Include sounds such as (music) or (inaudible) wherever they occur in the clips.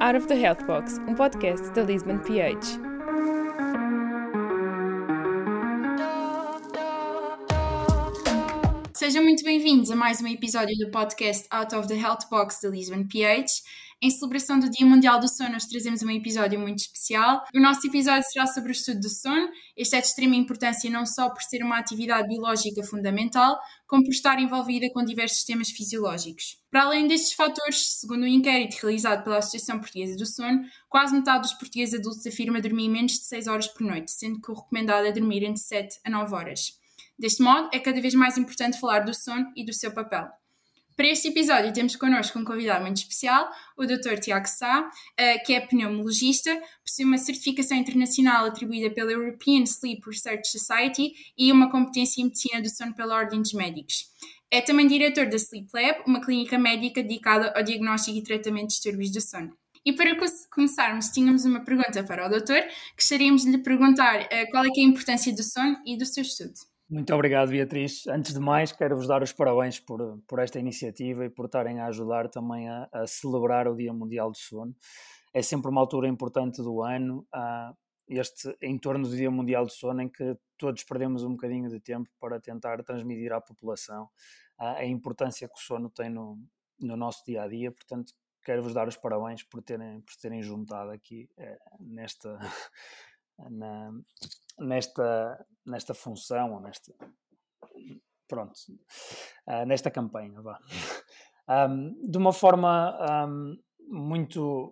Out of the Health Box, um podcast da Lisbon PH. Sejam muito bem-vindos a mais um episódio do podcast Out of the Health Box da Lisbon PH. Em celebração do Dia Mundial do Sono, nós trazemos um episódio muito especial. O nosso episódio será sobre o estudo do sono. Este é de extrema importância não só por ser uma atividade biológica fundamental, como por estar envolvida com diversos sistemas fisiológicos. Para além destes fatores, segundo um inquérito realizado pela Associação Portuguesa do Sono, quase metade dos portugueses adultos afirma dormir menos de 6 horas por noite, sendo que o recomendado é dormir entre 7 a 9 horas. Deste modo, é cada vez mais importante falar do sono e do seu papel. Para este episódio temos connosco um convidado muito especial, o Dr. Tiago Sá, eh, que é pneumologista, possui uma certificação internacional atribuída pela European Sleep Research Society e uma competência em medicina do sono pela Ordem dos Médicos. É também diretor da Sleep Lab, uma clínica médica dedicada ao diagnóstico e tratamento de distúrbios do sono. E para começarmos, tínhamos uma pergunta para o doutor. Gostaríamos de lhe perguntar uh, qual é, é a importância do sono e do seu estudo. Muito obrigado, Beatriz. Antes de mais, quero-vos dar os parabéns por, por esta iniciativa e por estarem a ajudar também a, a celebrar o Dia Mundial do Sono. É sempre uma altura importante do ano, uh, este em torno do Dia Mundial do Sono, em que todos perdemos um bocadinho de tempo para tentar transmitir à população uh, a importância que o sono tem no, no nosso dia a dia. Portanto, quero-vos dar os parabéns por terem, por terem juntado aqui uh, nesta. Na, nesta, nesta função, nesta, pronto, uh, nesta campanha, vá. (laughs) Um, de uma forma um, muito,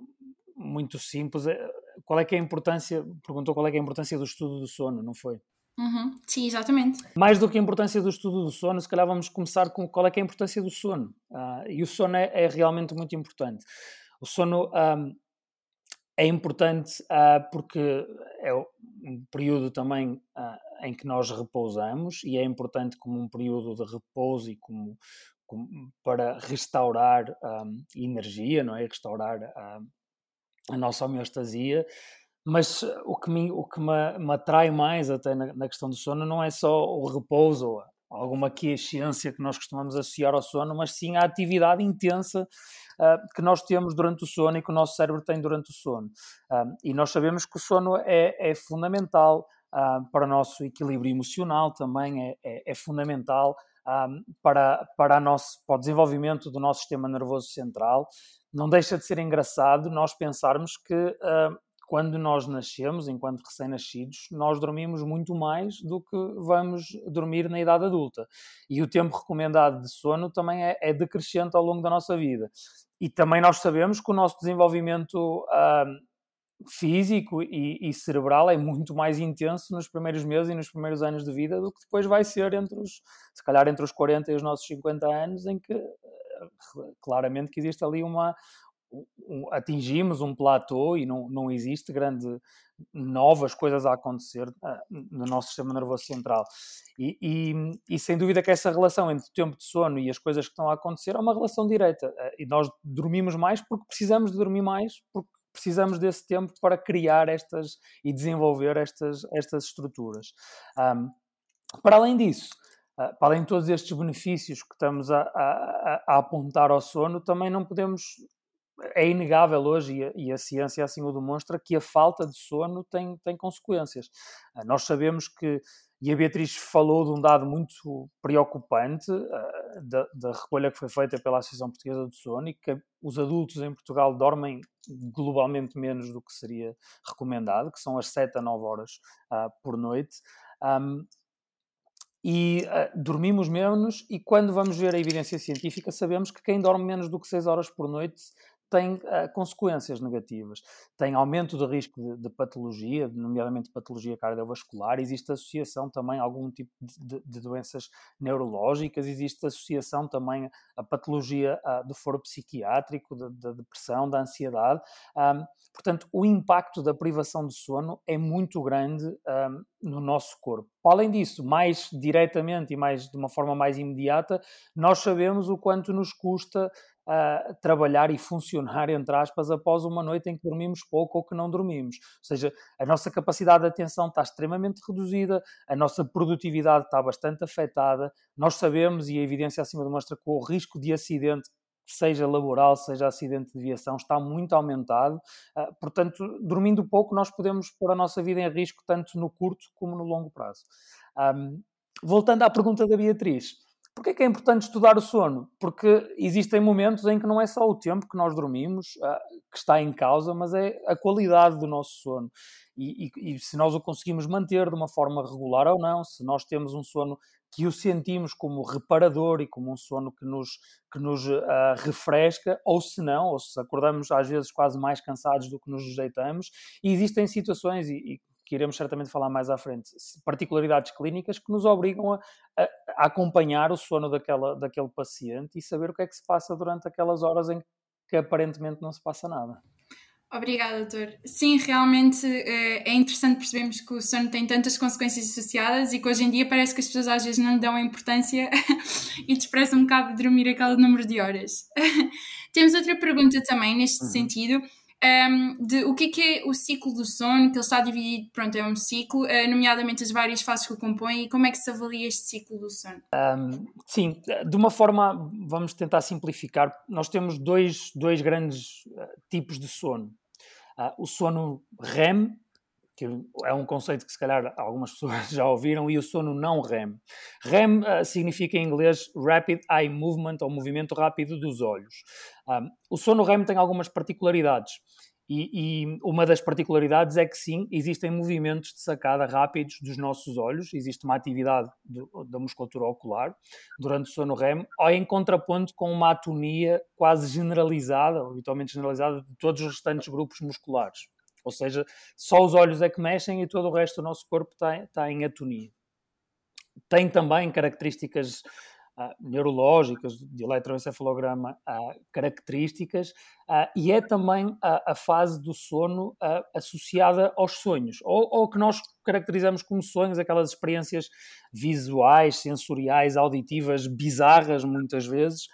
muito simples, eh, qual é que é a importância, perguntou qual é que é a importância do estudo do sono, não foi? Uhum. Sim, exatamente. Mais do que a importância do estudo do sono, se calhar vamos começar com qual é que é a importância do sono. Uh, e o sono é, é, realmente muito importante. O sono um, é importante uh, porque é um período também uh, em que nós repousamos e é importante como um período de repouso e como, como para restaurar um, ah, energia, não é? Restaurar a nossa homeostasia. Mas o que me, o que me, me atrai mais até na, na, questão do sono não é só o repouso, alguma quiescência que nós costumamos associar ao sono, mas sim a atividade intensa uh, que nós temos durante o sono e que o nosso cérebro tem durante o sono. Uh, e nós sabemos que o sono é, é fundamental uh, para o nosso equilíbrio emocional também, é, é, é fundamental para, para, nosso, para o desenvolvimento do nosso sistema nervoso central. Não deixa de ser engraçado nós pensarmos que quando nós nascemos, enquanto recém-nascidos, nós dormimos muito mais do que vamos dormir na idade adulta. E o tempo recomendado de sono também é, é decrescente ao longo da nossa vida. E também nós sabemos que o nosso desenvolvimento físico e, e, cerebral é muito mais intenso nos primeiros meses e nos primeiros anos de vida do que depois vai ser entre os, se calhar entre os 40 e os nossos 50 anos, em que eh, claramente que existe ali uma, um, atingimos um platô e não, não existe grande novas coisas a acontecer uh, no nosso sistema nervoso central. E, e, e, sem dúvida que essa relação entre o tempo de sono e as coisas que estão a acontecer é uma relação direta. Uh, e nós dormimos mais porque precisamos de dormir mais, porque precisamos desse tempo para criar estas e desenvolver estas, estas estruturas. Um, para além disso, Uh, para além de todos estes benefícios que estamos a, a, a, apontar ao sono, também não podemos é inegável hoje, e a, e a, ciência assim o demonstra, que a falta de sono tem, tem consequências. Uh, nós sabemos que, e a Beatriz falou de um dado muito preocupante uh, da, da, recolha que foi feita pela Associação Portuguesa do Sono, e que os adultos em Portugal dormem globalmente menos do que seria recomendado, que são as 7 a 9 horas uh, por noite. Um, e uh, dormimos menos, e quando vamos ver a evidência científica, sabemos que quem dorme menos do que 6 horas por noite tem uh, consequências negativas. Tem aumento de risco de, de, patologia, nomeadamente patologia cardiovascular, existe associação também a algum tipo de, de doenças neurológicas, existe associação também a patologia uh, do foro psiquiátrico, da depressão, da ansiedade. Um, portanto, o impacto da privação de sono é muito grande um, no nosso corpo. Além disso, mais diretamente e mais de uma forma mais imediata, nós sabemos o quanto nos custa uh, trabalhar e funcionar, entre aspas, após uma noite em que dormimos pouco ou que não dormimos. Ou seja, a nossa capacidade de atenção está extremamente reduzida, a nossa produtividade está bastante afetada. Nós sabemos, e a evidência acima demonstra que o risco de acidente seja laboral, seja acidente de viação, está muito aumentado. Uh, portanto, dormindo pouco, nós podemos pôr a nossa vida em risco tanto no curto como no longo prazo. Voltando à pergunta da Beatriz, Porquê é que é importante estudar o sono? Porque existem momentos em que não é só o tempo que nós dormimos uh, que está em causa, mas é a qualidade do nosso sono. E, e, e, se nós o conseguimos manter de uma forma regular ou não, se nós temos um sono que o sentimos como reparador e como um sono que nos, que nos uh, refresca, ou se não, ou se acordamos às vezes quase mais cansados do que nos rejeitamos. E existem situações, e, que iremos certamente falar mais à frente, particularidades clínicas que nos obrigam a, a, a, acompanhar o sono daquela, daquele paciente e saber o que é que se passa durante aquelas horas em que aparentemente não se passa nada. Obrigada, doutor. Sim, realmente eh, é interessante percebermos que o sono tem tantas consequências associadas e que hoje em dia parece que as pessoas às vezes não lhe dão a importância (laughs) e desprezam um bocado de dormir aquele número de horas. (laughs) Temos outra pergunta também neste uhum. sentido, um, de o que é, que é o ciclo do sono, que ele está dividido, pronto, é um ciclo, uh, nomeadamente as várias fases que o compõem, e como é que se avalia este ciclo do sono? Um, sim, de uma forma, vamos tentar simplificar, nós temos dois, dois grandes uh, tipos de sono. Uh, o sono REM, que é um conceito que se calhar algumas (laughs) pessoas já ouviram, e o sono não REM. REM uh, significa em inglês Rapid Eye Movement, ou movimento rápido dos olhos. Um, o sono REM tem algumas particularidades. E, e, uma das particularidades é que sim, existem movimentos de sacada rápidos dos nossos olhos, existe uma atividade do, da musculatura ocular durante o sono REM, ou em contraponto com uma atonia quase generalizada, habitualmente generalizada, de todos os restantes grupos musculares. Ou seja, só os olhos é que mexem e todo o resto do nosso corpo está, está em atonia. Tem também características uh, neurológicas, de eletroencefalograma uh, características, uh, e é também a, a fase do sono associada aos sonhos, ou, ou que nós caracterizamos como sonhos, aquelas experiências visuais, sensoriais, auditivas, bizarras muitas vezes,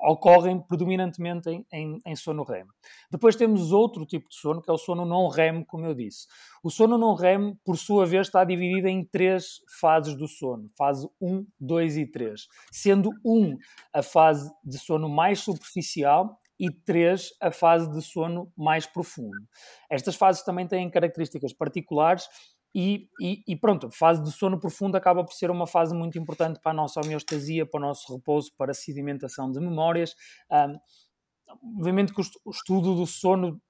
ocorrem predominantemente em, em, em, sono REM. Depois temos outro tipo de sono, que é o sono não REM, como eu disse. O sono não REM, por sua vez, está dividido em três fases do sono: fase 1, 2 e 3. Sendo 1 a fase de sono mais superficial e 3 a fase de sono mais profundo. Estas fases também têm características particulares e, e, e, pronto, a fase de sono profundo acaba por ser uma fase muito importante para a nossa homeostasia, para o nosso repouso, para a sedimentação de memórias. Um, obviamente que o estudo do sono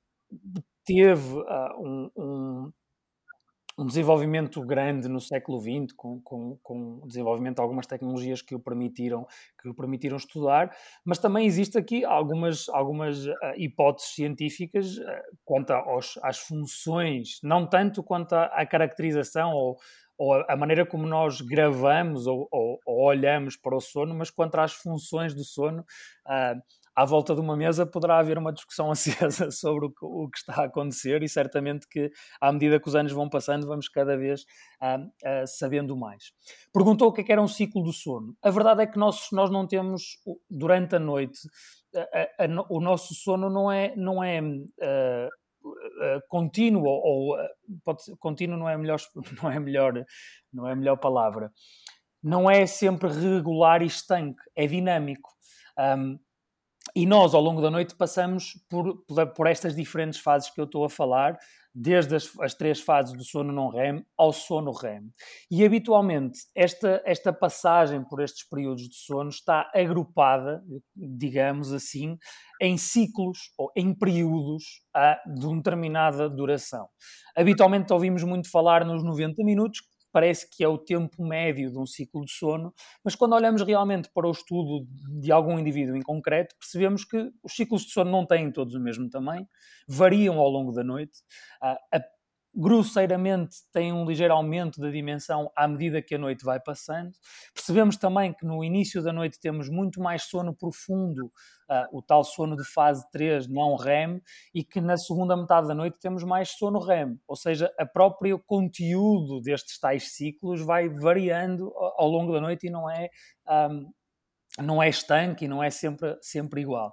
teve uh, um, um, um desenvolvimento grande no século XX, com, com, com, o desenvolvimento de algumas tecnologias que o permitiram, que o permitiram estudar, mas também existe aqui algumas, algumas uh, hipóteses científicas uh, quanto aos, às funções, não tanto quanto à, caracterização ou, ou a maneira como nós gravamos ou, ou, ou, olhamos para o sono, mas quanto às funções do sono. Uh, à volta de uma mesa poderá haver uma discussão (laughs) acesa sobre o que, o que, está a acontecer e certamente que à medida que os anos vão passando vamos cada vez uh, uh, sabendo mais. Perguntou o que, é que era um ciclo do sono. A verdade é que nós, nós não temos durante a noite a, a, o nosso sono não é não é uh, contínuo ou pode ser, contínuo não é melhor (laughs) não é melhor não é a melhor palavra não é sempre regular e estanque é dinâmico um, e nós, ao longo da noite, passamos por, por estas diferentes fases que eu estou a falar, desde as, as, três fases do sono não REM ao sono REM. E habitualmente esta, esta passagem por estes períodos de sono está agrupada, digamos assim, em ciclos ou em períodos ah, de uma determinada duração. Habitualmente ouvimos muito falar nos 90 minutos, parece que é o tempo médio de um ciclo de sono, mas quando olhamos realmente para o estudo de algum indivíduo em concreto, percebemos que os ciclos de sono não têm todos o mesmo tamanho, variam ao longo da noite. Ah, a grosseiramente tem um ligeiro aumento da dimensão à medida que a noite vai passando. Percebemos também que no início da noite temos muito mais sono profundo, uh, o tal sono de fase 3, não REM, e que na segunda metade da noite temos mais sono REM, ou seja, o próprio conteúdo destes tais ciclos vai variando ao longo da noite e não é, um, não é estanque e não é sempre, sempre igual.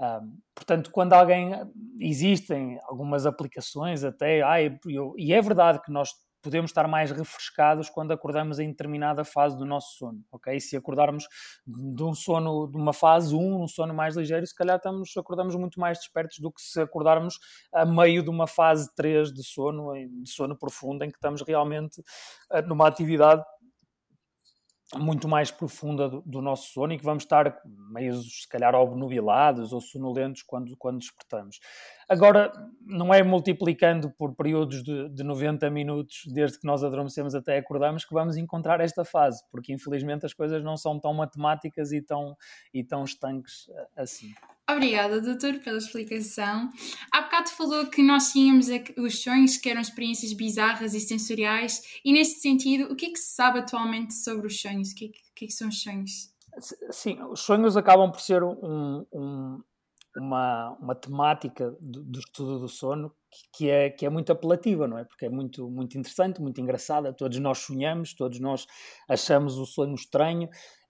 Um, portanto, quando alguém existem algumas aplicações até, ai, eu, e é verdade que nós podemos estar mais refrescados quando acordamos em determinada fase do nosso sono, ok? Se acordarmos de um sono, de uma fase 1, um sono mais ligeiro, se calhar estamos, acordamos muito mais despertos do que se acordarmos a meio de uma fase 3 de sono, de sono profundo, em que estamos realmente eh, numa atividade muito mais profunda do, do, nosso sono e que vamos estar meio, se calhar, obnubilados ou sonolentos quando, quando despertamos. Agora, não é multiplicando por períodos de, de 90 minutos, desde que nós adormecemos até acordamos, que vamos encontrar esta fase, porque infelizmente as coisas não são tão matemáticas e tão, e tão estanques eh, assim. Obrigada, doutor, pela explicação. Há bocado falou que nós tínhamos os sonhos que eram experiências bizarras e sensoriais, e neste sentido, o que é que se sabe atualmente sobre os sonhos? O que é que, que, é que são os sonhos? Sim, os sonhos acabam por ser um, um, uma, uma temática do, do, estudo do sono que é, que é muito apelativa, não é? Porque é muito, muito interessante, muito engraçada. Todos nós sonhamos, todos nós achamos o sonho estranho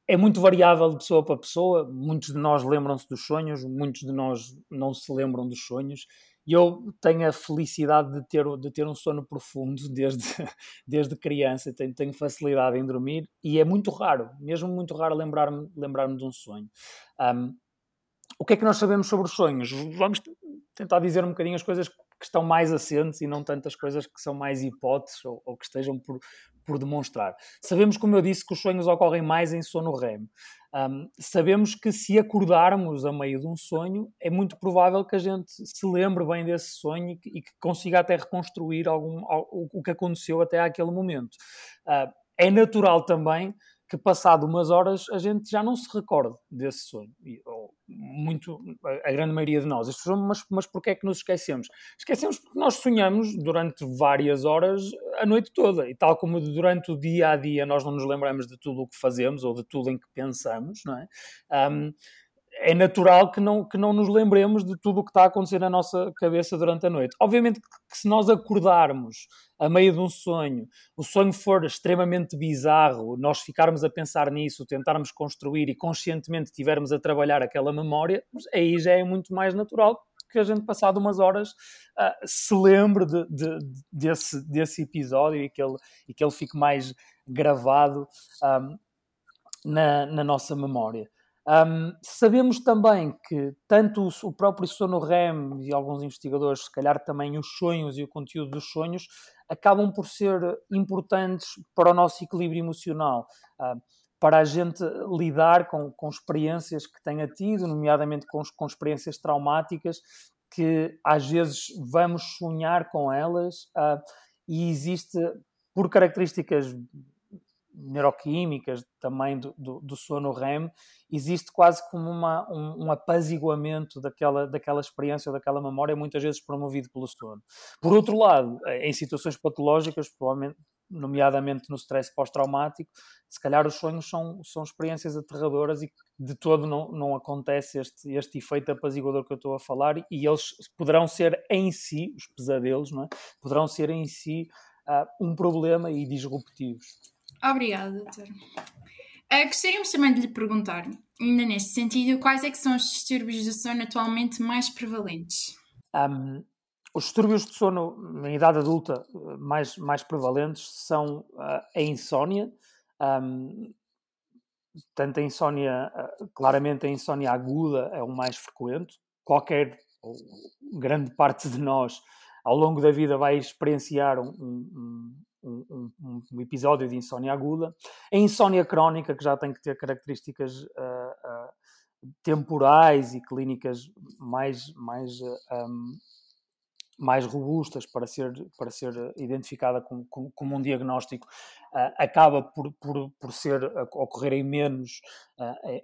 é muito variável de pessoa para pessoa. Muitos de nós lembram-se dos sonhos, muitos de nós não se lembram dos sonhos. E eu tenho a felicidade de ter, de ter um sono profundo (laughs) desde, desde criança. Tenho, tenho facilidade em dormir e é muito raro, mesmo muito raro, lembrar-me lembrar de um sonho. Um, o que é que nós sabemos sobre os sonhos? Vamos tentar dizer um bocadinho as coisas que estão mais assentes e não tantas coisas que são mais hipóteses ou, ou que estejam por, por demonstrar. Sabemos, como eu disse, que os sonhos ocorrem mais em sono REM. Um, sabemos que se acordarmos a meio de um sonho, é muito provável que a gente se lembre bem desse sonho e que, e que consiga até reconstruir algum, o, o, que aconteceu até àquele momento. Uh, é natural também que passado umas horas a gente já não se recorda desse sonho. Muito, a, a, grande maioria de nós. Mas, mas porquê é que nos esquecemos? Esquecemos porque nós sonhamos durante várias horas a noite toda. E tal como durante o dia a dia nós não nos lembramos de tudo o que fazemos ou de tudo em que pensamos, não é? Um, é natural que não, que não nos lembremos de tudo o que está a acontecer na nossa cabeça durante a noite. Obviamente que se nós acordarmos a meio de um sonho, o sonho for extremamente bizarro, nós ficarmos a pensar nisso, tentarmos construir e conscientemente tivermos a trabalhar aquela memória, aí já é muito mais natural que a gente, passado umas horas, uh, se lembre de, de, desse, desse episódio e que, ele, e que ele fique mais gravado um, ah, na, na nossa memória. Um, sabemos também que tanto o, próprio sono REM e alguns investigadores, se calhar também os sonhos e o conteúdo dos sonhos, acabam por ser importantes para o nosso equilíbrio emocional, uh, para a gente lidar com, com experiências que tenha tido, nomeadamente com, com experiências traumáticas, que às vezes vamos sonhar com elas uh, e existe, por características neuroquímicas também do, do, do, sono REM, existe quase como uma, um, um, apaziguamento daquela, daquela experiência ou daquela memória, muitas vezes promovido pelo sono. Por outro lado, em situações patológicas, provavelmente, nomeadamente no stress pós-traumático, se calhar os sonhos são, são experiências aterradoras e de todo não, não acontece este, este efeito apaziguador que eu estou a falar e eles poderão ser em si, os pesadelos, não é? poderão ser em si uh, um problema e disruptivos. Obrigada, doutor. Uh, gostaríamos também de lhe perguntar, ainda neste sentido, quais é são os distúrbios do sono atualmente mais prevalentes? Um, os distúrbios de sono na idade adulta mais, mais prevalentes são uh, a insónia, um, tanto a insónia, uh, claramente a insónia aguda é o mais frequente. Qualquer, grande parte de nós, ao longo da vida vai experienciar um, um, um, um, um, episódio de insónia aguda. A insónia crónica, que já tem que ter características uh, uh, temporais e clínicas mais, mais, um, mais robustas para ser, para ser identificada como, como, um diagnóstico, acaba por, por, por ser, ocorrer em menos,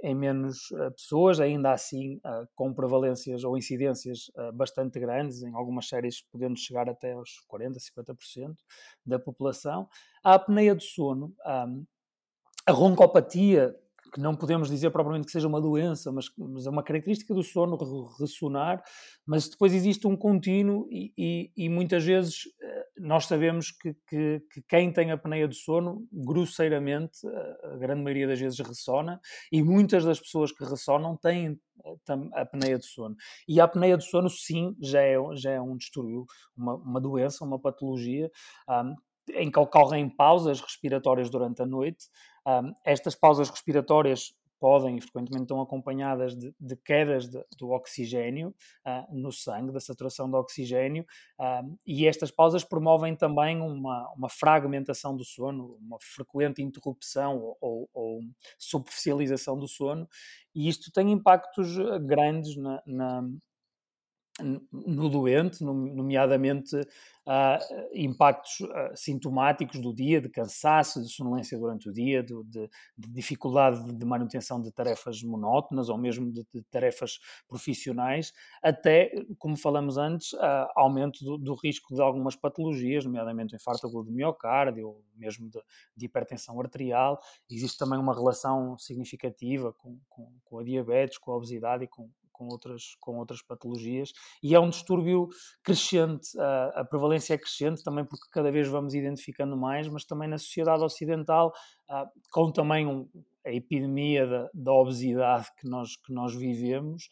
em menos pessoas, ainda assim com prevalências ou incidências bastante grandes, em algumas séries podendo chegar até aos 40%, 50% da população. A apneia do sono, a roncopatia, que não podemos dizer propriamente que seja uma doença, mas, mas é uma característica do sono ressonar, mas depois existe um contínuo e, e, e muitas vezes eh, nós sabemos que, que, que, quem tem apneia do sono, grosseiramente, a grande maioria das vezes ressona, e muitas das pessoas que ressonam têm eh, a apneia do sono. E a apneia do sono, sim, já é, já é um distúrbio, uma, uma doença, uma patologia, um, em que ocorrem pausas respiratórias durante a noite. Um, estas pausas respiratórias podem e frequentemente estão acompanhadas de, de quedas de, do oxigênio uh, no sangue, da saturação do oxigênio, e estas pausas promovem também uma, uma, fragmentação do sono, uma frequente interrupção ou, ou, ou, superficialização do sono, e isto tem impactos grandes na, na no doente, nomeadamente uh, impactos uh, sintomáticos do dia, de cansaço, de sonolência durante o dia, de, de, de dificuldade de manutenção de tarefas monótonas ou mesmo de, de tarefas profissionais, até, como falamos antes, uh, aumento do, do, risco de algumas patologias, nomeadamente o infarto agudo do miocárdio ou mesmo de, hipertensão arterial. Existe também uma relação significativa com, com, com a diabetes, com a obesidade e com, com outras, com outras patologias, e é um distúrbio crescente, a, a, prevalência é crescente também porque cada vez vamos identificando mais, mas também na sociedade ocidental, com também um, a epidemia da, da, obesidade que nós, que nós vivemos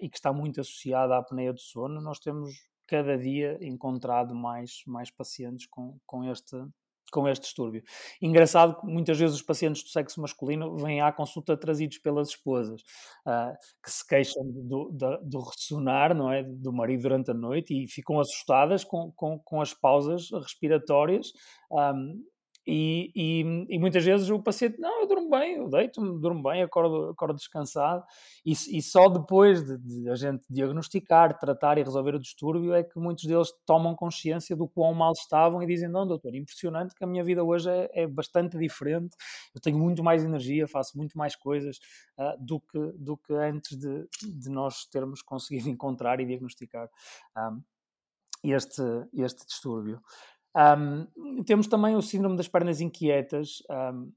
e que está muito associada à apneia do sono, nós temos cada dia encontrado mais, mais pacientes com, com este com este distúrbio. Engraçado que muitas vezes os pacientes do sexo masculino vêm à consulta trazidos pelas esposas, uh, que se queixam do, do, do, ressonar não é, do marido durante a noite e ficam assustadas com, com, com as pausas respiratórias. Um, e, e, e, muitas vezes o paciente, não, eu durmo bem, eu deito-me, durmo bem, acordo, acordo descansado, e, e só depois de, de, a gente diagnosticar, tratar e resolver o distúrbio é que muitos deles tomam consciência do quão mal estavam e dizem: Não, doutor, impressionante que a minha vida hoje é, é bastante diferente, eu tenho muito mais energia, faço muito mais coisas uh, do, que, do que antes de, de nós termos conseguido (laughs) encontrar e diagnosticar um, ah, este, este distúrbio. Um, temos também o síndrome das pernas inquietas, um,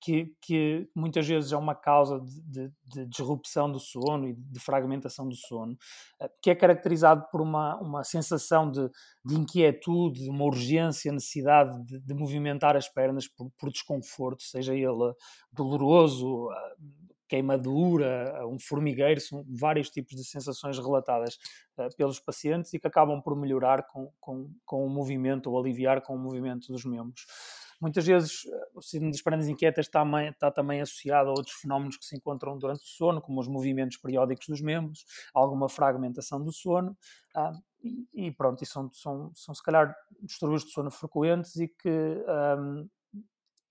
que, que, muitas vezes é uma causa de, de, de, disrupção do sono e de fragmentação do sono, ah, que é caracterizado por uma, uma sensação de, de inquietude, de uma urgência, necessidade de, movimentar as pernas por, por, desconforto, seja ele doloroso, queimadura, um formigueiro, são vários tipos de sensações relatadas uh, pelos pacientes e que acabam por melhorar com, com, com o movimento ou aliviar com o movimento dos membros. Muitas vezes eh, o síndrome das pernas inquietas está, está, também associado a outros fenómenos que se encontram durante o sono, como os movimentos periódicos dos membros, alguma fragmentação do sono, uh, e, e, pronto, e são, são, são se calhar distúrbios de sono frequentes e que um,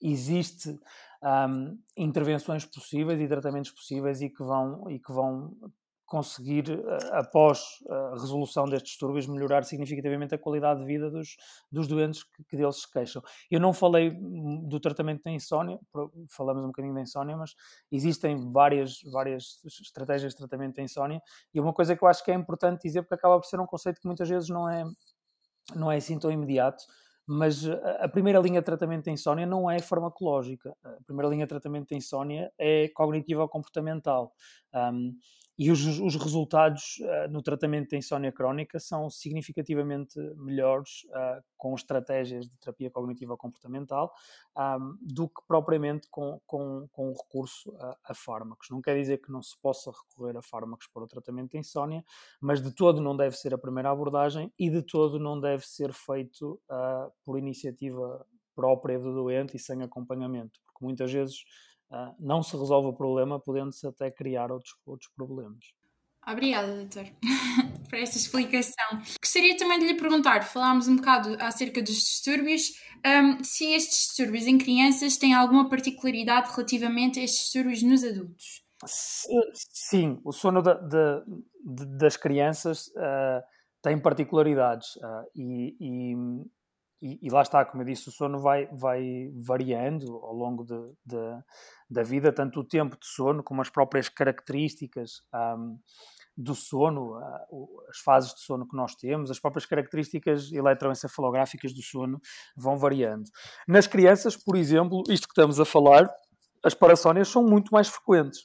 existe um, intervenções possíveis e tratamentos possíveis e que vão, e que vão conseguir, uh, após a resolução destes distúrbios, melhorar significativamente a qualidade de vida dos, dos doentes que, que, deles se queixam. Eu não falei do tratamento da insónia, falamos um bocadinho da insónia, mas existem várias, várias estratégias de tratamento da insónia e uma coisa que eu acho que é importante dizer, porque acaba por ser um conceito que muitas vezes não é, não é assim tão imediato, mas eh, a primeira linha de tratamento da insónia não é farmacológica. A primeira linha de tratamento da insónia é cognitiva comportamental. Um, e os, os resultados uh, no tratamento da insónia crónica são significativamente melhores uh, com estratégias de terapia cognitiva comportamental um, do que propriamente com, com, com o recurso a, a, fármacos. Não quer dizer que não se possa recorrer a fármacos para o tratamento da insónia, mas de todo não deve ser a primeira abordagem e de todo não deve ser feito uh, por iniciativa própria do doente e sem acompanhamento, porque muitas vezes uh, não se resolve o problema, podendo-se até criar outros, outros problemas. Obrigada, doutor, (laughs) por esta explicação. Gostaria também de lhe perguntar, falámos um bocado acerca dos distúrbios, um, se estes distúrbios em crianças têm alguma particularidade relativamente a estes distúrbios nos adultos. Sim, o sono de, de, de, das crianças uh, tem particularidades uh, e, e, e, e, lá está, como eu disse, o sono vai, vai variando ao longo de, de, da vida, tanto o tempo de sono como as próprias características um, do sono, as fases de sono que nós temos, as próprias características eletroencefalográficas do sono vão variando. Nas crianças, por exemplo, isto que estamos a falar, as parassónias são muito mais frequentes.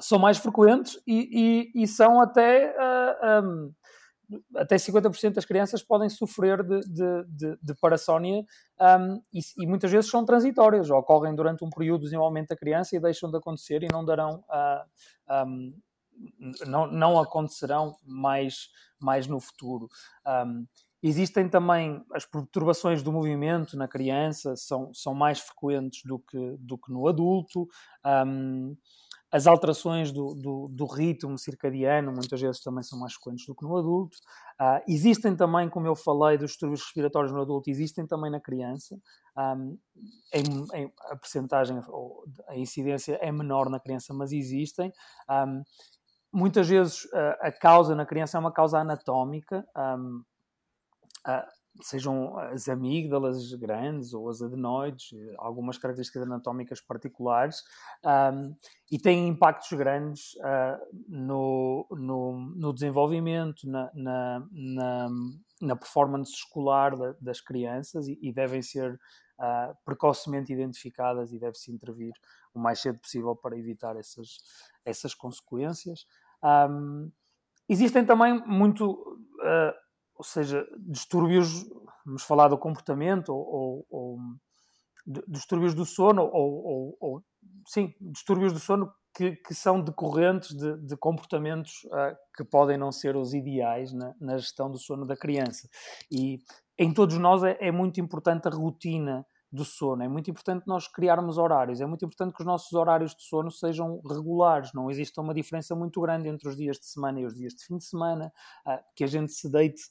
São mais frequentes e, e, e são até. Uh, um, até 50% das crianças podem sofrer de, de, de, de parassónia um, e, e, muitas vezes são transitórias, ocorrem durante um período de desenvolvimento da criança e deixam de acontecer e não darão, uh, um, não, não acontecerão mais, mais no futuro. Um, existem também as perturbações do movimento na criança, são, são mais frequentes do que, do que no adulto. Um, as alterações do, do, do, ritmo circadiano muitas vezes também são mais frequentes do que no adulto. Uh, existem também, como eu falei, dos distúrbios respiratórios no adulto, existem também na criança. Um, em, em, a percentagem, a incidência é menor na criança, mas existem. Um, muitas vezes uh, a causa na criança é uma causa anatómica. Um, sejam as amígdalas grandes ou as adenoides, algumas características anatómicas particulares, um, e têm impactos grandes uh, no, no, no, desenvolvimento, na, na, na, na performance escolar da, das crianças e, e devem ser uh, precocemente identificadas e deve-se intervir o mais cedo possível para evitar essas, essas consequências. Um, existem também muito. Uh, ou seja, distúrbios, vamos falar do comportamento ou, ou, ou distúrbios do sono ou, ou, sim, distúrbios do sono que, que são decorrentes de, de comportamentos uh, que podem não ser os ideais na, na, gestão do sono da criança. E em todos nós é, é muito importante a rotina do sono. É muito importante nós criarmos horários, é muito importante que os nossos horários de sono sejam regulares, não exista uma diferença muito grande entre os dias de semana e os dias de fim de semana, uh, que a gente se deite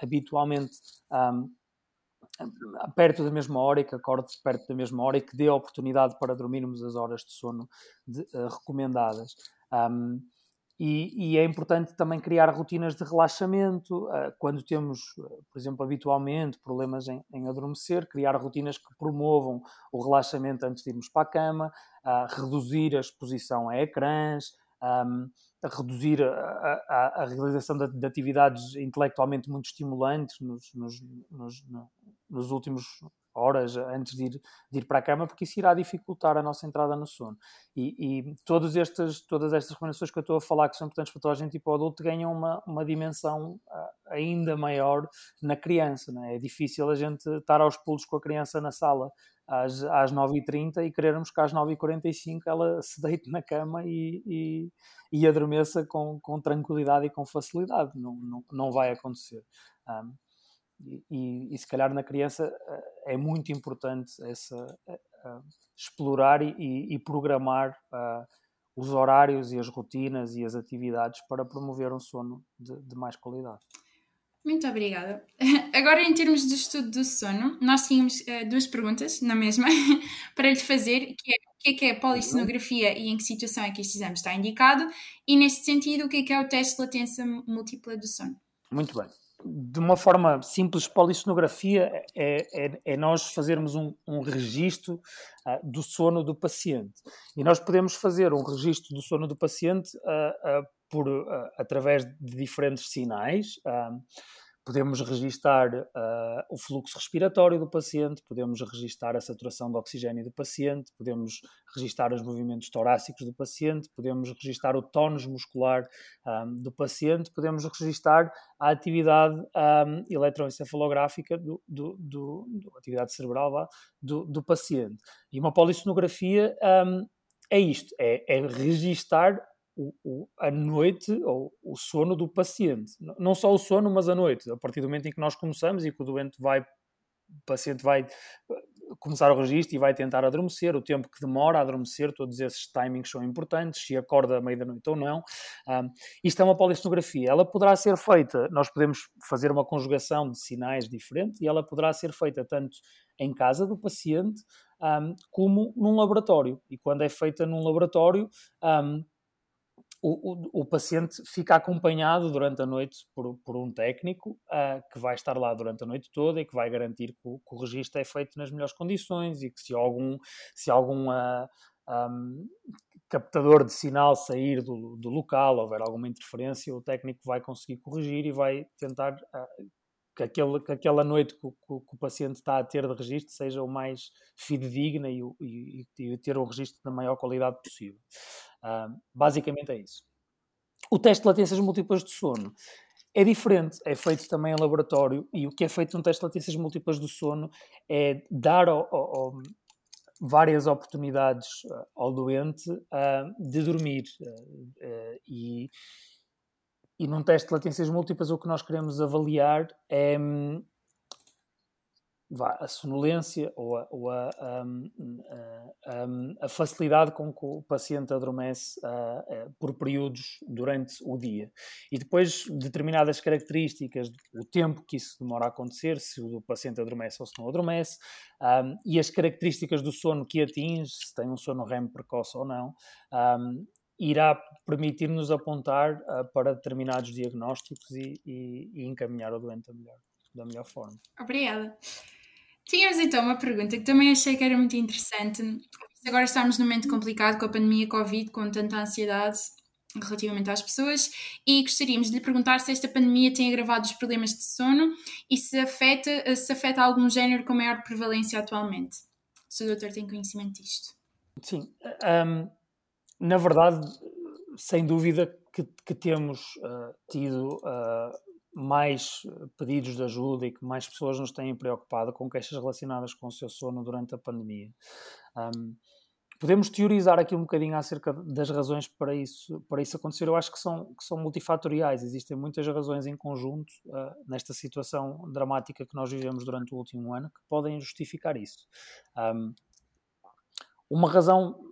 habitualmente um, perto da mesma hora e que acorde perto da mesma hora e que dê a oportunidade para dormirmos as horas de sono de, uh, recomendadas. Um, e, e, é importante também criar rotinas de relaxamento. Uh, quando temos, por exemplo, habitualmente problemas em, em, adormecer, criar rotinas que promovam o relaxamento antes de irmos para a cama, uh, reduzir a exposição a ecrãs, um, a reduzir a, a, a realização de, de, atividades intelectualmente muito estimulantes nos, nos, nos, nos últimos horas antes de ir, de ir para a cama, porque isso irá dificultar a nossa entrada no sono. E, e todas, estas, todas estas recomendações que eu estou a falar, que são importantes para toda a gente e para o adulto, ganham uma, uma dimensão uh, ainda maior na criança. É? é difícil a gente estar aos pulos com a criança na sala às, às 9h30 e querermos que às 9h45 ela se deite na cama e, e, e adormeça com, com tranquilidade e com facilidade. Não, não, não vai acontecer. Um, e, e, se calhar na criança eh, é muito importante essa, uh, explorar e, e programar uh, os horários e as rotinas e as atividades para promover um sono de, de mais qualidade. Muito obrigada. (laughs) Agora, em termos de estudo do sono, nós tínhamos uh, duas perguntas na mesma (laughs) para lhe fazer, que é o que é, que é a polissonografia e em que situação é que este exame está indicado, e neste sentido, o que é que é o teste de latência múltipla do sono. Muito bem de uma forma simples, polissonografia é, é, é nós fazermos um, um registro uh, do sono do paciente. E nós podemos fazer um registro do sono do paciente uh, uh, por, através de diferentes sinais. Podemos registar uh, o fluxo respiratório do paciente, podemos registar a saturação de oxigênio do paciente, podemos registar os movimentos torácicos do paciente, podemos registar o tónus muscular um, ah, do paciente, podemos registar a atividade um, ah, eletroencefalográfica, do, do, do, do, atividade cerebral do, do paciente. E uma polissonografia um, é isto, é, é registar o, o, a noite ou o sono do paciente. Não só o sono, mas a noite. A partir do momento em que nós começamos e que o doente vai, o paciente vai eh, começar o registro e vai tentar adormecer, o tempo que demora a adormecer, todos esses timings são importantes, se acorda à meia da noite ou não. Um, isto é uma polissonografia. Ela poderá ser feita, nós podemos fazer uma conjugação de sinais diferentes e ela poderá ser feita tanto em casa do paciente um, como num laboratório. E quando é feita num laboratório, um, o, o, o, paciente fica acompanhado durante a noite por, por um técnico uh, que vai estar lá durante a noite toda e que vai garantir que o, que o registro é feito nas melhores condições e que se algum, se algum uh, ah, um, captador de sinal sair do, do local, houver alguma interferência, o técnico vai conseguir corrigir e vai tentar uh, que, aquele, que aquela noite que, que, que, o paciente está a ter de registro seja o mais fidedigna e, e, e ter o registro da maior qualidade possível. Uh, basicamente é isso. O teste de latências múltiplas de sono é diferente, é feito também em laboratório e o que é feito no teste de latências múltiplas do sono é dar ao, ao, ao, várias oportunidades ao doente uh, de dormir uh, e e num teste de latências múltiplas, o que nós queremos avaliar é hum, vá, a sonolência ou, a, ou a, a, a, facilidade com que o paciente adormece uh, por períodos durante o dia. E depois determinadas características, o tempo que isso demora a acontecer, se o paciente adormece ou se não adormece, um, e as características do sono que atinge, se tem um sono REM precoce ou não, um, irá permitir-nos apontar uh, para determinados diagnósticos e, e, e encaminhar o doente melhor, da melhor forma. Obrigada. Tínhamos então uma pergunta que também achei que era muito interessante. Agora estamos num momento complicado com a pandemia Covid, com tanta ansiedade relativamente às pessoas, e gostaríamos de lhe perguntar se esta pandemia tem agravado os problemas de sono e se afeta, se afeta algum género com maior prevalência atualmente. Se o doutor tem conhecimento disto. Sim, um, na verdade, sem dúvida que, que temos uh, tido uh, mais pedidos de ajuda e que mais pessoas nos têm preocupado com queixas relacionadas com o seu sono durante a pandemia. Um, podemos teorizar aqui um bocadinho acerca das razões para isso, para isso acontecer. Eu acho que são, que são multifatoriais. Existem muitas razões em conjunto uh, nesta situação dramática que nós vivemos durante o último ano que podem justificar isso. Um, uma razão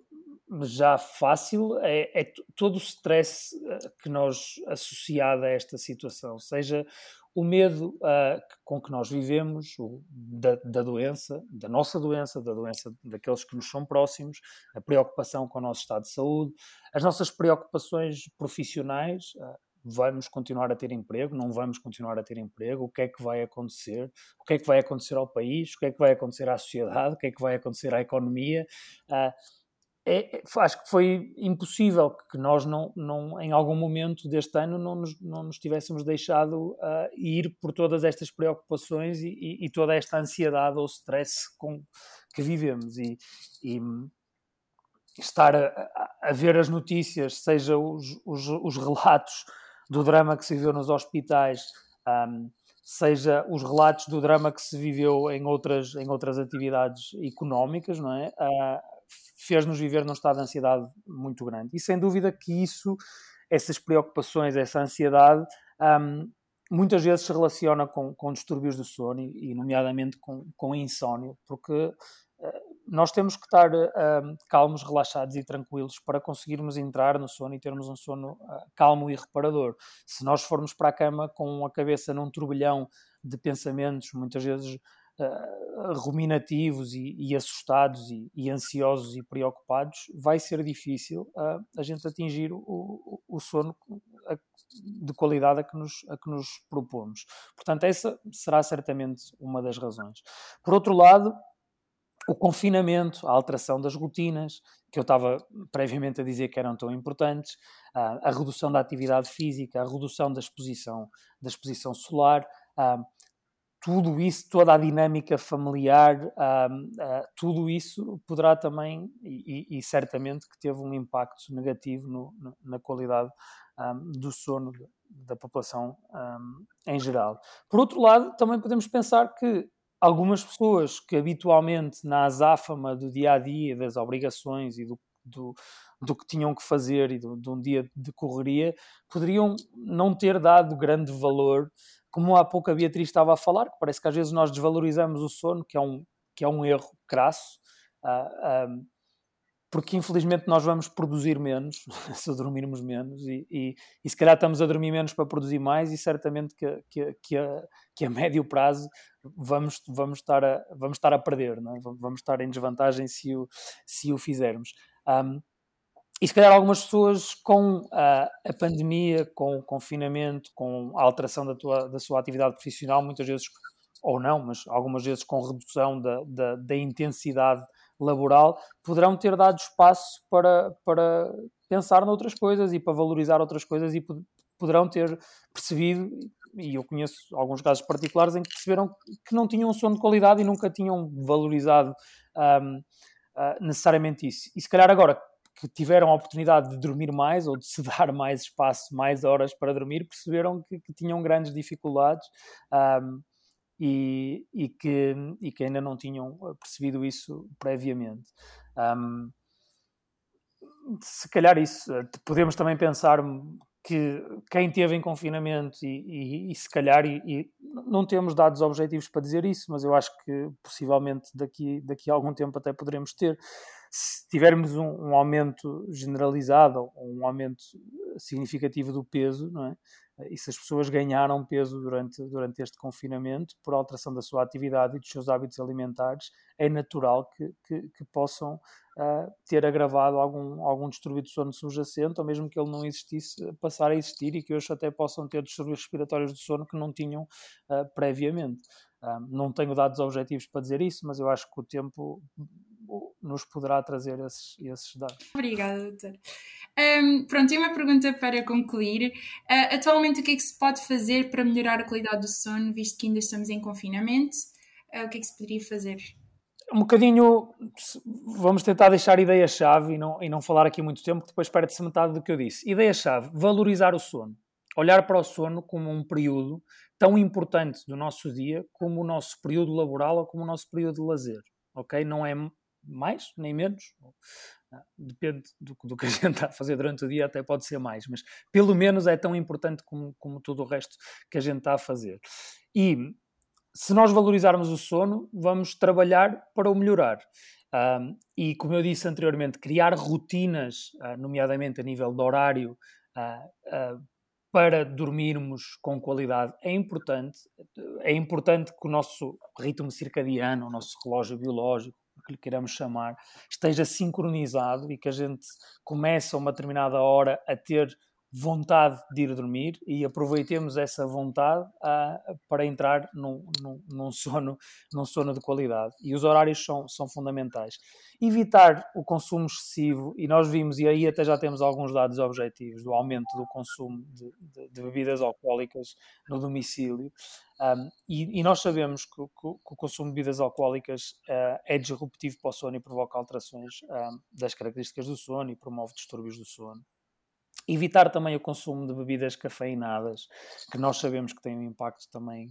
já fácil é, é todo o stress eh, que nós associado a esta situação, seja o medo uh, com que nós vivemos, o, da, da, doença, da nossa doença, da doença daqueles que nos são próximos, a preocupação com o nosso estado de saúde, as nossas preocupações profissionais. Uh, vamos continuar a ter emprego, não vamos continuar a ter emprego, o que é que vai acontecer, o que é que vai acontecer ao país, o que é que vai acontecer à sociedade, o que é que vai acontecer à economia. Uh, é, é, acho que foi impossível que nós não, não em algum momento deste ano não nos, não nos tivéssemos deixado uh, ir por todas estas preocupações e, e, e, toda esta ansiedade ou stress com que vivemos e, e estar a, a, ver as notícias, seja os, os, os, relatos do drama que se viveu nos hospitais, um, seja os relatos do drama que se viveu em outras, em outras atividades económicas, não é? Uh, fez-nos viver num estado de ansiedade muito grande. E sem dúvida que isso, essas preocupações, essa ansiedade, um, muitas vezes se relaciona com, com distúrbios do sono e, nomeadamente, com, com insónio, porque uh, nós temos que estar uh, calmos, relaxados e tranquilos para conseguirmos entrar no sono e termos um sono uh, calmo e reparador. Se nós formos para a cama com a cabeça num turbilhão de pensamentos, muitas vezes uh, ruminativos e, e assustados e, e, ansiosos e preocupados, vai ser difícil uh, a gente atingir o, o, sono de qualidade a que, nos, a que nos propomos. Portanto, essa será certamente uma das razões. Por outro lado, o confinamento, a alteração das rotinas, que eu estava previamente a dizer que eram tão importantes, a redução da atividade física, a redução da exposição, da exposição solar, tudo isso, toda a dinâmica familiar, uh, tudo isso poderá também, e, e, certamente que teve um impacto negativo no, no, na qualidade do sono da população em geral. Por outro lado, também podemos pensar que algumas pessoas que habitualmente na azáfama do dia a dia, das obrigações e do, do, do que tinham que fazer e do, de um dia de correria, poderiam não ter dado grande valor como há pouco a Beatriz estava a falar, que parece que às vezes nós desvalorizamos o sono, que é um, que é um erro crasso, uh, porque infelizmente nós vamos produzir menos (laughs) se dormirmos menos e, e, e, se calhar estamos a dormir menos para produzir mais e certamente que, que, que, a, que a médio prazo vamos, vamos, estar, a, vamos estar a perder, não é? vamos estar em desvantagem se o, se o fizermos. Um, e se calhar algumas pessoas com a, a, pandemia, com o confinamento, com a alteração da, tua, da sua atividade profissional, muitas vezes, ou não, mas algumas vezes com redução da, da, da intensidade laboral, poderão ter dado espaço para, para pensar noutras coisas e para valorizar outras coisas e poderão ter percebido, e eu conheço alguns casos particulares em que perceberam que não tinham um sono de qualidade e nunca tinham valorizado um, uh, ah, necessariamente isso. E se calhar agora que tiveram a oportunidade de dormir mais ou de se (laughs) dar mais espaço, mais horas para dormir, perceberam que, que tinham grandes dificuldades um, e, e, que, e que ainda não tinham percebido isso previamente. Um, se calhar isso, podemos também pensar que quem teve em confinamento e, e, e se calhar, e, e, não temos dados objetivos para dizer isso, mas eu acho que possivelmente daqui, daqui a algum tempo até poderemos ter, se tivermos um, um aumento generalizado ou um aumento significativo do peso, não é? e se as pessoas ganharam peso durante, durante este confinamento por alteração da sua atividade e dos seus hábitos alimentares, é natural que, que, que possam uh, ter agravado algum, algum distúrbio de sono subjacente, ou mesmo que ele não existisse, passar a existir e que hoje até possam ter distúrbios respiratórios do sono que não tinham uh, previamente. Uh, não tenho dados objetivos para dizer isso, mas eu acho que o tempo nos poderá trazer esses, esses dados. Obrigada, doutor. Um, pronto, e uma pergunta para concluir. Uh, atualmente, o que é que se pode fazer para melhorar a qualidade do sono, visto que ainda estamos em confinamento? Uh, o que é que se poderia fazer? Um bocadinho, vamos tentar deixar ideia-chave e não, e não falar aqui muito tempo, que depois perde-se metade do que eu disse. Ideia-chave, valorizar o sono. Olhar para o sono como um período tão importante do nosso dia como o nosso período laboral ou como o nosso período de lazer. Ok? Não é mais nem menos, depende do, do, que a gente está a fazer durante o dia, até pode ser mais, mas pelo menos é tão importante como, como tudo o resto que a gente está a fazer. E se nós valorizarmos o sono, vamos trabalhar para o melhorar. Um, e como eu disse anteriormente, criar rotinas, uh, nomeadamente a nível de horário, uh, uh, para dormirmos com qualidade é importante. É importante que o nosso ritmo circadiano, o nosso relógio biológico, que lhe queiramos chamar, esteja sincronizado e que a gente comece a uma determinada hora a ter vontade de ir dormir e aproveitemos essa vontade uh, para entrar num, num, num, sono, (laughs) num sono de qualidade. E os horários são, são fundamentais. Evitar o consumo excessivo, e nós vimos, e aí até já temos alguns dados objetivos, do aumento do consumo de, de, de bebidas alcoólicas no domicílio. Um, e, e, nós sabemos que, que, que, o consumo de bebidas alcoólicas uh, é disruptivo para o sono e provoca alterações um, das características do sono e promove distúrbios do sono. Evitar também o consumo de bebidas cafeinadas, que nós sabemos que tem um impacto também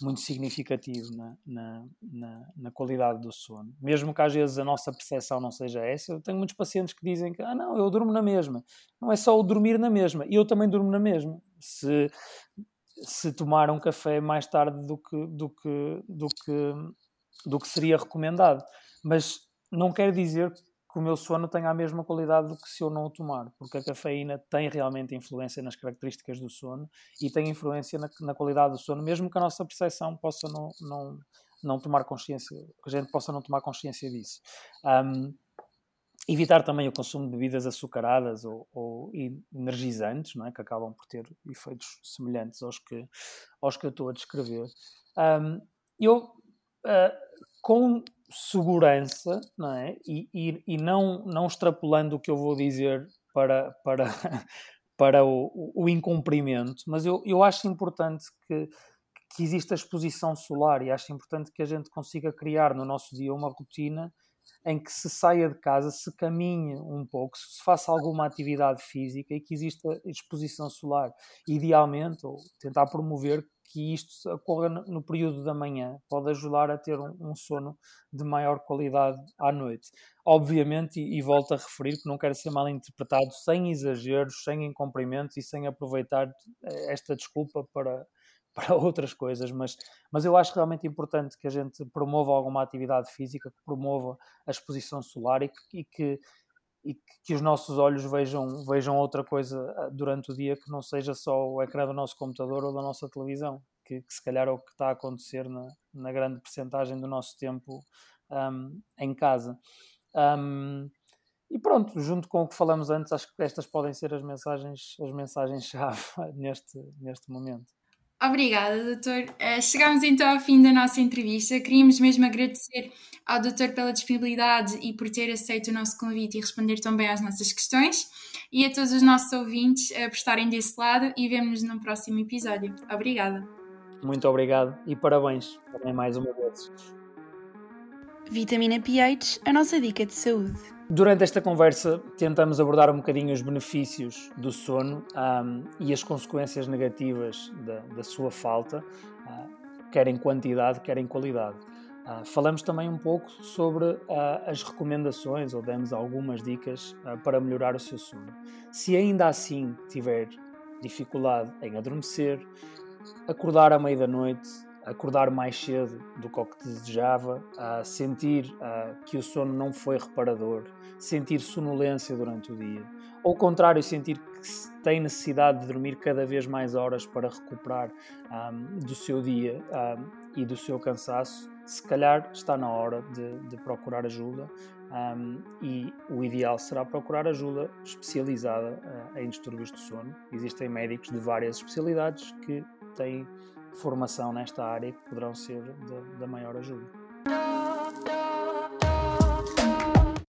muito significativo na, na, na, na, qualidade do sono. Mesmo que às vezes a nossa percepção não seja essa, eu tenho muitos pacientes que dizem que, ah, não, eu durmo na mesma. Não é só o dormir na mesma, eu também durmo na mesma. Se, se tomar um café mais tarde do que, do que, do que, do que seria recomendado. Mas não quer dizer que o meu sono tenha a mesma qualidade do que se eu não o tomar, porque a cafeína tem realmente influência nas características do sono e tem influência na, na qualidade do sono, mesmo que a nossa percepção possa não, não, não tomar consciência, que a gente possa não tomar consciência disso. Um, evitar também o consumo de bebidas açucaradas ou, ou, energizantes, não é? que acabam por ter efeitos semelhantes aos que, aos que eu estou a descrever. Um, eu, uh, com segurança, não é? E, e, e, não, não extrapolando o que eu vou dizer para, para, (laughs) para o, o incumprimento, mas eu, eu acho importante que, que exista exposição solar e acho importante que a gente consiga criar no nosso dia uma rotina em que se saia de casa, se caminhe um pouco, se faça alguma atividade física e que exista exposição solar. Idealmente, ou tentar promover que isto ocorra no período da manhã, pode ajudar a ter um, sono de maior qualidade à noite. Obviamente, e, e, volto a referir que não quero ser mal interpretado, sem exageros, sem incumprimentos e sem aproveitar eh, esta desculpa para, para outras coisas, mas, mas eu acho realmente importante que a gente promova alguma atividade física, que promova a exposição solar e que, e que e que os nossos olhos vejam, vejam outra coisa ah, durante o dia que não seja só o ecrã do nosso computador ou da nossa televisão, que, que se calhar é o que está a acontecer na, na grande percentagem do nosso tempo um, em casa. Um, e pronto, junto com o que falamos antes, acho que estas podem ser as mensagens as mensagens-chave (laughs) neste, neste momento. Obrigada, doutor. Uh, chegamos então ao fim da nossa entrevista. Queríamos mesmo agradecer ao doutor pela disponibilidade e por ter aceito o nosso convite e responder também às nossas questões. E a todos os nossos ouvintes uh, por estarem desse lado e vemo-nos num próximo episódio. Obrigada. Muito obrigado e parabéns também mais uma vez. Vitamina pH, a nossa dica de saúde. Durante esta conversa, tentamos abordar um bocadinho os benefícios do sono um, e as consequências negativas da, da sua falta, uh, quer em quantidade, quer em qualidade. Uh, falamos também um pouco sobre uh, as recomendações, ou demos algumas dicas para melhorar o seu sono. Se ainda assim tiver dificuldade em adormecer, acordar à meia da noite, acordar mais cedo do que o que desejava, uh, sentir uh, que o sono não foi reparador, sentir sonolência durante o dia. Ou ao contrário, sentir que tem necessidade de dormir cada vez mais horas para recuperar um, do seu dia um, e do seu cansaço, se calhar está na hora de, de procurar ajuda um, e o ideal será procurar ajuda especializada uh, em distúrbios de sono. Existem médicos de várias especialidades que têm formação nesta área que poderão ser da, maior ajuda.